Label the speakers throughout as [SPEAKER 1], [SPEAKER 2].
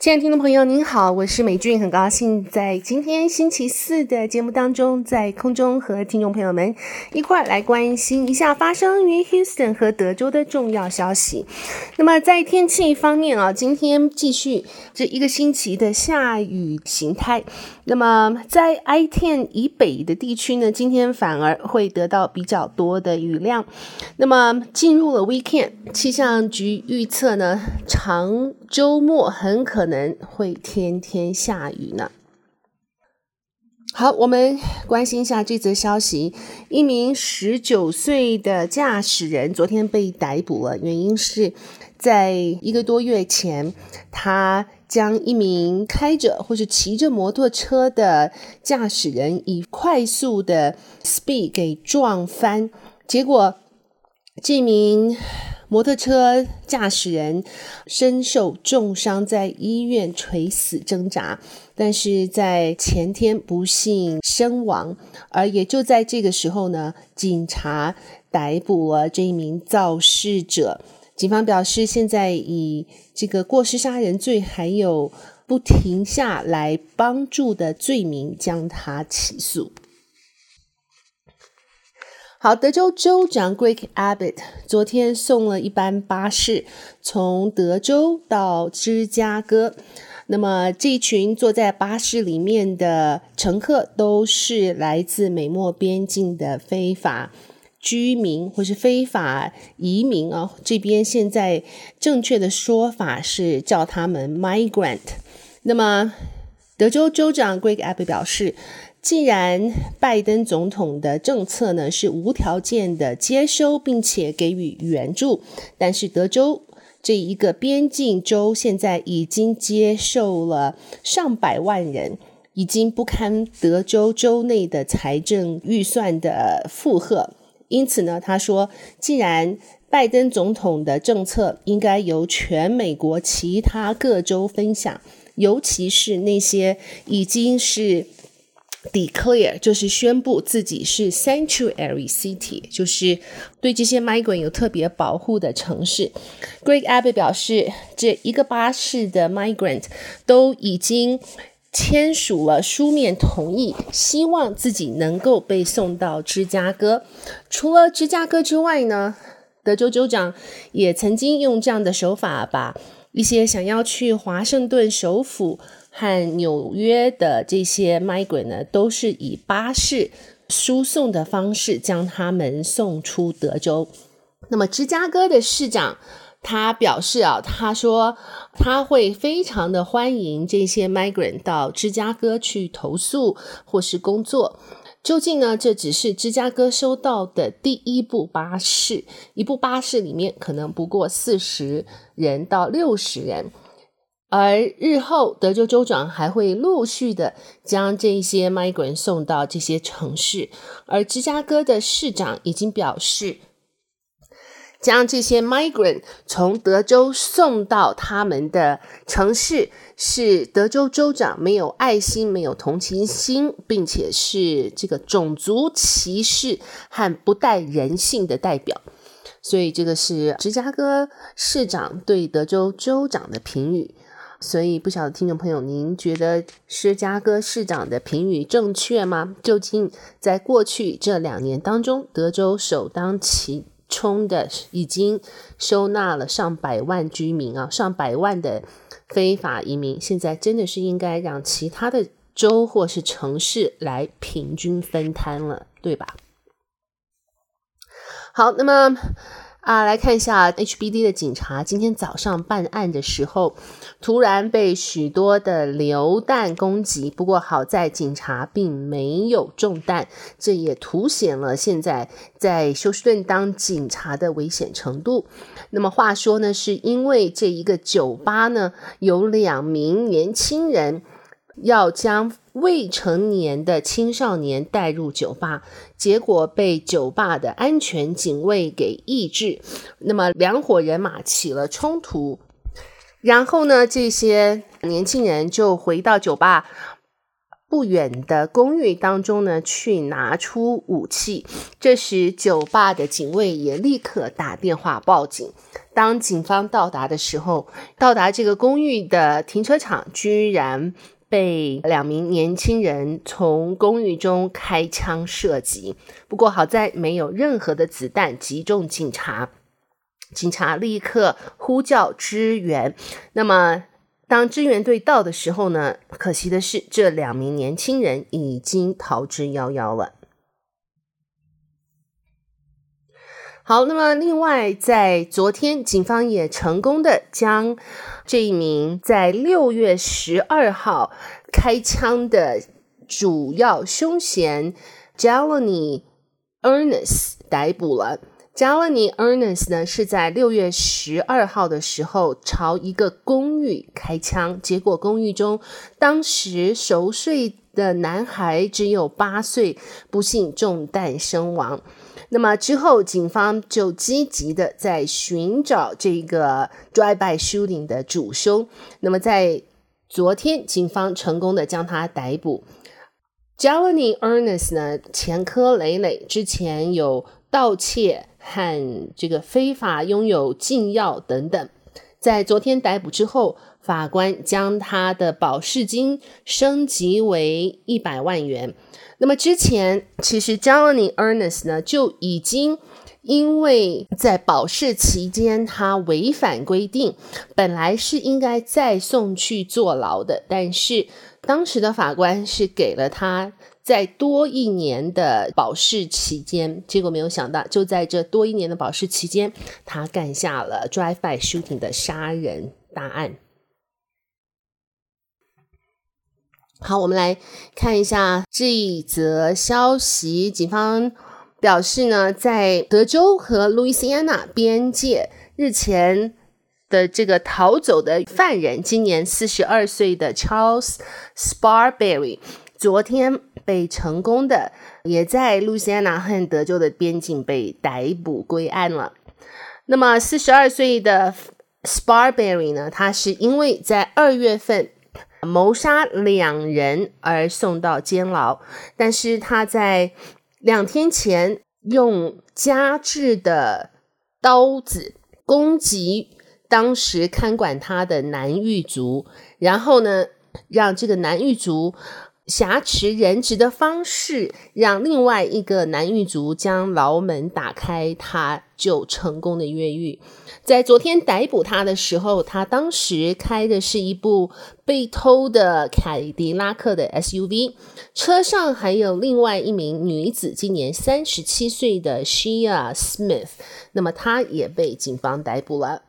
[SPEAKER 1] 亲爱的听众朋友，您好，我是美俊，很高兴在今天星期四的节目当中，在空中和听众朋友们一块来关心一下发生于 Houston 和德州的重要消息。那么在天气方面啊，今天继续这一个星期的下雨形态。那么在 I-10 以北的地区呢，今天反而会得到比较多的雨量。那么进入了 Weekend，气象局预测呢，长周末很可能会天天下雨呢。好，我们关心一下这则消息：一名十九岁的驾驶人昨天被逮捕了，原因是在一个多月前他。将一名开着或是骑着摩托车的驾驶人以快速的 speed 给撞翻，结果这名摩托车驾驶人身受重伤，在医院垂死挣扎，但是在前天不幸身亡。而也就在这个时候呢，警察逮捕了这一名肇事者。警方表示，现在以这个过失杀人罪，还有不停下来帮助的罪名将他起诉。好，德州州长 Greg Abbott 昨天送了一班巴士从德州到芝加哥。那么，这群坐在巴士里面的乘客都是来自美墨边境的非法。居民或是非法移民啊，这边现在正确的说法是叫他们 migrant。那么，德州州长 Greg Abbott 表示，既然拜登总统的政策呢是无条件的接收并且给予援助，但是德州这一个边境州现在已经接受了上百万人，已经不堪德州州内的财政预算的负荷。因此呢，他说，既然拜登总统的政策应该由全美国其他各州分享，尤其是那些已经是 declare，就是宣布自己是 sanctuary city，就是对这些 migrant 有特别保护的城市。Greg Abbott 表示，这一个巴士的 migrant 都已经。签署了书面同意，希望自己能够被送到芝加哥。除了芝加哥之外呢，德州州长也曾经用这样的手法，把一些想要去华盛顿首府和纽约的这些 migrant 呢，都是以巴士输送的方式将他们送出德州。那么芝加哥的市长。他表示啊，他说他会非常的欢迎这些 migrant 到芝加哥去投诉或是工作。究竟呢，这只是芝加哥收到的第一部巴士，一部巴士里面可能不过四十人到六十人，而日后德州州长还会陆续的将这些 migrant 送到这些城市，而芝加哥的市长已经表示。将这些 migrant 从德州送到他们的城市，是德州州长没有爱心、没有同情心，并且是这个种族歧视和不带人性的代表。所以，这个是芝加哥市长对德州州长的评语。所以，不晓得听众朋友，您觉得芝加哥市长的评语正确吗？究竟在过去这两年当中，德州首当其冲的已经收纳了上百万居民啊，上百万的非法移民。现在真的是应该让其他的州或是城市来平均分摊了，对吧？好，那么。啊，来看一下 HBD 的警察今天早上办案的时候，突然被许多的流弹攻击。不过好在警察并没有中弹，这也凸显了现在在休斯顿当警察的危险程度。那么话说呢，是因为这一个酒吧呢，有两名年轻人。要将未成年的青少年带入酒吧，结果被酒吧的安全警卫给抑制。那么两伙人马起了冲突，然后呢，这些年轻人就回到酒吧，不远的公寓当中呢，去拿出武器。这时，酒吧的警卫也立刻打电话报警。当警方到达的时候，到达这个公寓的停车场，居然被两名年轻人从公寓中开枪射击。不过好在没有任何的子弹击中警察，警察立刻呼叫支援。那么。当支援队到的时候呢，可惜的是，这两名年轻人已经逃之夭夭了。好，那么另外，在昨天，警方也成功的将这一名在六月十二号开枪的主要凶嫌 Jelani Earnest 逮捕了。Jelani Earnest 呢，是在六月十二号的时候朝一个公寓开枪，结果公寓中当时熟睡的男孩只有八岁，不幸中弹身亡。那么之后，警方就积极的在寻找这个 drive-by shooting 的主凶。那么在昨天，警方成功的将他逮捕。Jelani Ernest 呢，前科累累，之前有盗窃。和这个非法拥有禁药等等，在昨天逮捕之后，法官将他的保释金升级为一百万元。那么之前，其实 Jelani Ernest 呢就已经因为在保释期间他违反规定，本来是应该再送去坐牢的，但是当时的法官是给了他。在多一年的保释期间，结果没有想到，就在这多一年的保释期间，他干下了 drive-by shooting 的杀人大案。好，我们来看一下这一则消息。警方表示呢，在德州和路易斯安那边界日前的这个逃走的犯人，今年四十二岁的 Charles Sparberry，昨天。被成功的，也在路易斯安那和德州的边境被逮捕归案了。那么，四十二岁的 Sparberry 呢？他是因为在二月份谋杀两人而送到监牢，但是他在两天前用加制的刀子攻击当时看管他的男狱卒，然后呢，让这个男狱卒。挟持人质的方式，让另外一个男狱卒将牢门打开，他就成功的越狱。在昨天逮捕他的时候，他当时开的是一部被偷的凯迪拉克的 SUV，车上还有另外一名女子，今年三十七岁的 Shia Smith，那么他也被警方逮捕了。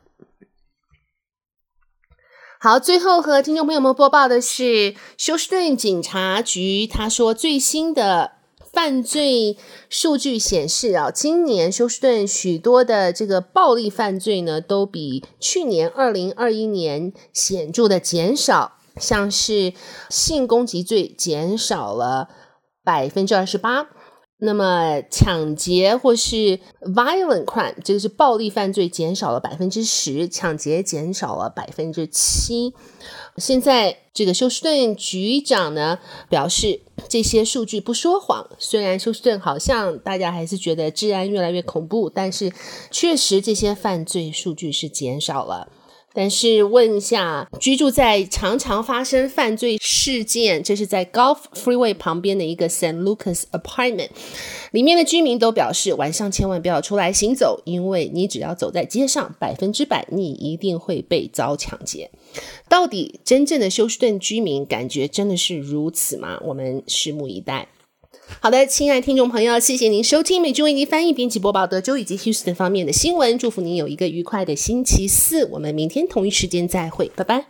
[SPEAKER 1] 好，最后和听众朋友们播报的是休斯顿警察局，他说最新的犯罪数据显示啊，今年休斯顿许多的这个暴力犯罪呢，都比去年二零二一年显著的减少，像是性攻击罪减少了百分之二十八。那么抢劫或是 violent crime，这个是暴力犯罪，减少了百分之十；抢劫减少了百分之七。现在这个休斯顿局长呢表示，这些数据不说谎。虽然休斯顿好像大家还是觉得治安越来越恐怖，但是确实这些犯罪数据是减少了。但是问一下，居住在常常发生犯罪事件，这是在 Gulf Freeway 旁边的一个 San Lucas Apartment，里面的居民都表示，晚上千万不要出来行走，因为你只要走在街上，百分之百你一定会被遭抢劫。到底真正的休斯顿居民感觉真的是如此吗？我们拭目以待。好的，亲爱的听众朋友，谢谢您收听美君为您翻译、编辑播报德州以及 Houston 方面的新闻。祝福您有一个愉快的星期四。我们明天同一时间再会，拜拜。